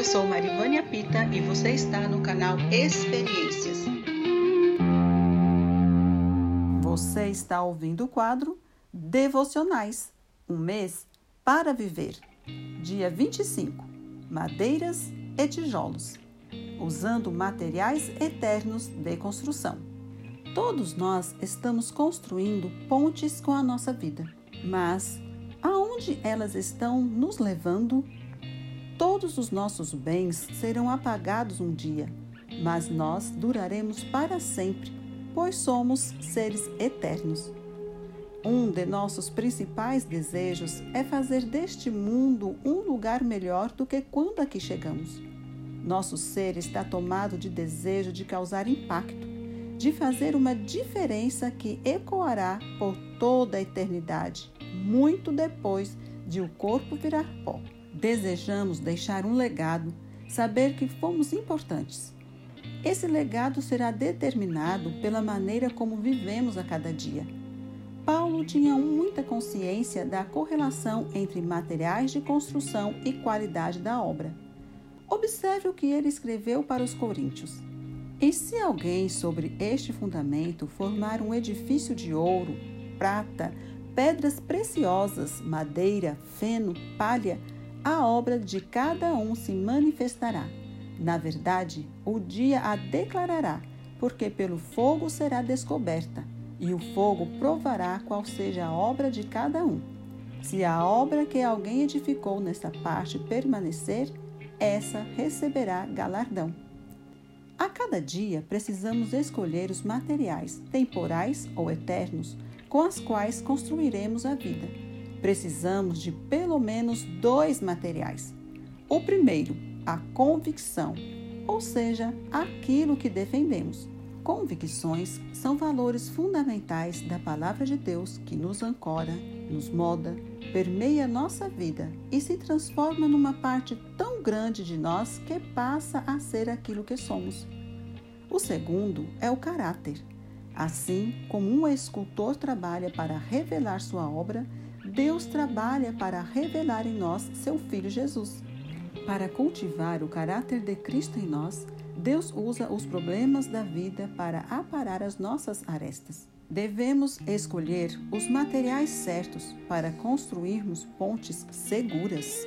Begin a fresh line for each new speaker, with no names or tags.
Eu sou Marivânia Pita e você está no canal Experiências.
Você está ouvindo o quadro Devocionais, um mês para viver. Dia 25. Madeiras e tijolos, usando materiais eternos de construção. Todos nós estamos construindo pontes com a nossa vida, mas aonde elas estão nos levando? Todos os nossos bens serão apagados um dia, mas nós duraremos para sempre, pois somos seres eternos. Um de nossos principais desejos é fazer deste mundo um lugar melhor do que quando aqui chegamos. Nosso ser está tomado de desejo de causar impacto, de fazer uma diferença que ecoará por toda a eternidade, muito depois de o corpo virar pó. Desejamos deixar um legado, saber que fomos importantes. Esse legado será determinado pela maneira como vivemos a cada dia. Paulo tinha muita consciência da correlação entre materiais de construção e qualidade da obra. Observe o que ele escreveu para os coríntios. E se alguém sobre este fundamento formar um edifício de ouro, prata, pedras preciosas, madeira, feno, palha, a obra de cada um se manifestará. Na verdade, o dia a declarará, porque pelo fogo será descoberta, e o fogo provará qual seja a obra de cada um. Se a obra que alguém edificou nesta parte permanecer, essa receberá galardão. A cada dia precisamos escolher os materiais, temporais ou eternos, com os quais construiremos a vida precisamos de pelo menos dois materiais. O primeiro, a convicção, ou seja, aquilo que defendemos. Convicções são valores fundamentais da palavra de Deus que nos ancora, nos molda, permeia nossa vida e se transforma numa parte tão grande de nós que passa a ser aquilo que somos. O segundo é o caráter. Assim como um escultor trabalha para revelar sua obra, Deus trabalha para revelar em nós seu Filho Jesus. Para cultivar o caráter de Cristo em nós, Deus usa os problemas da vida para aparar as nossas arestas. Devemos escolher os materiais certos para construirmos pontes seguras.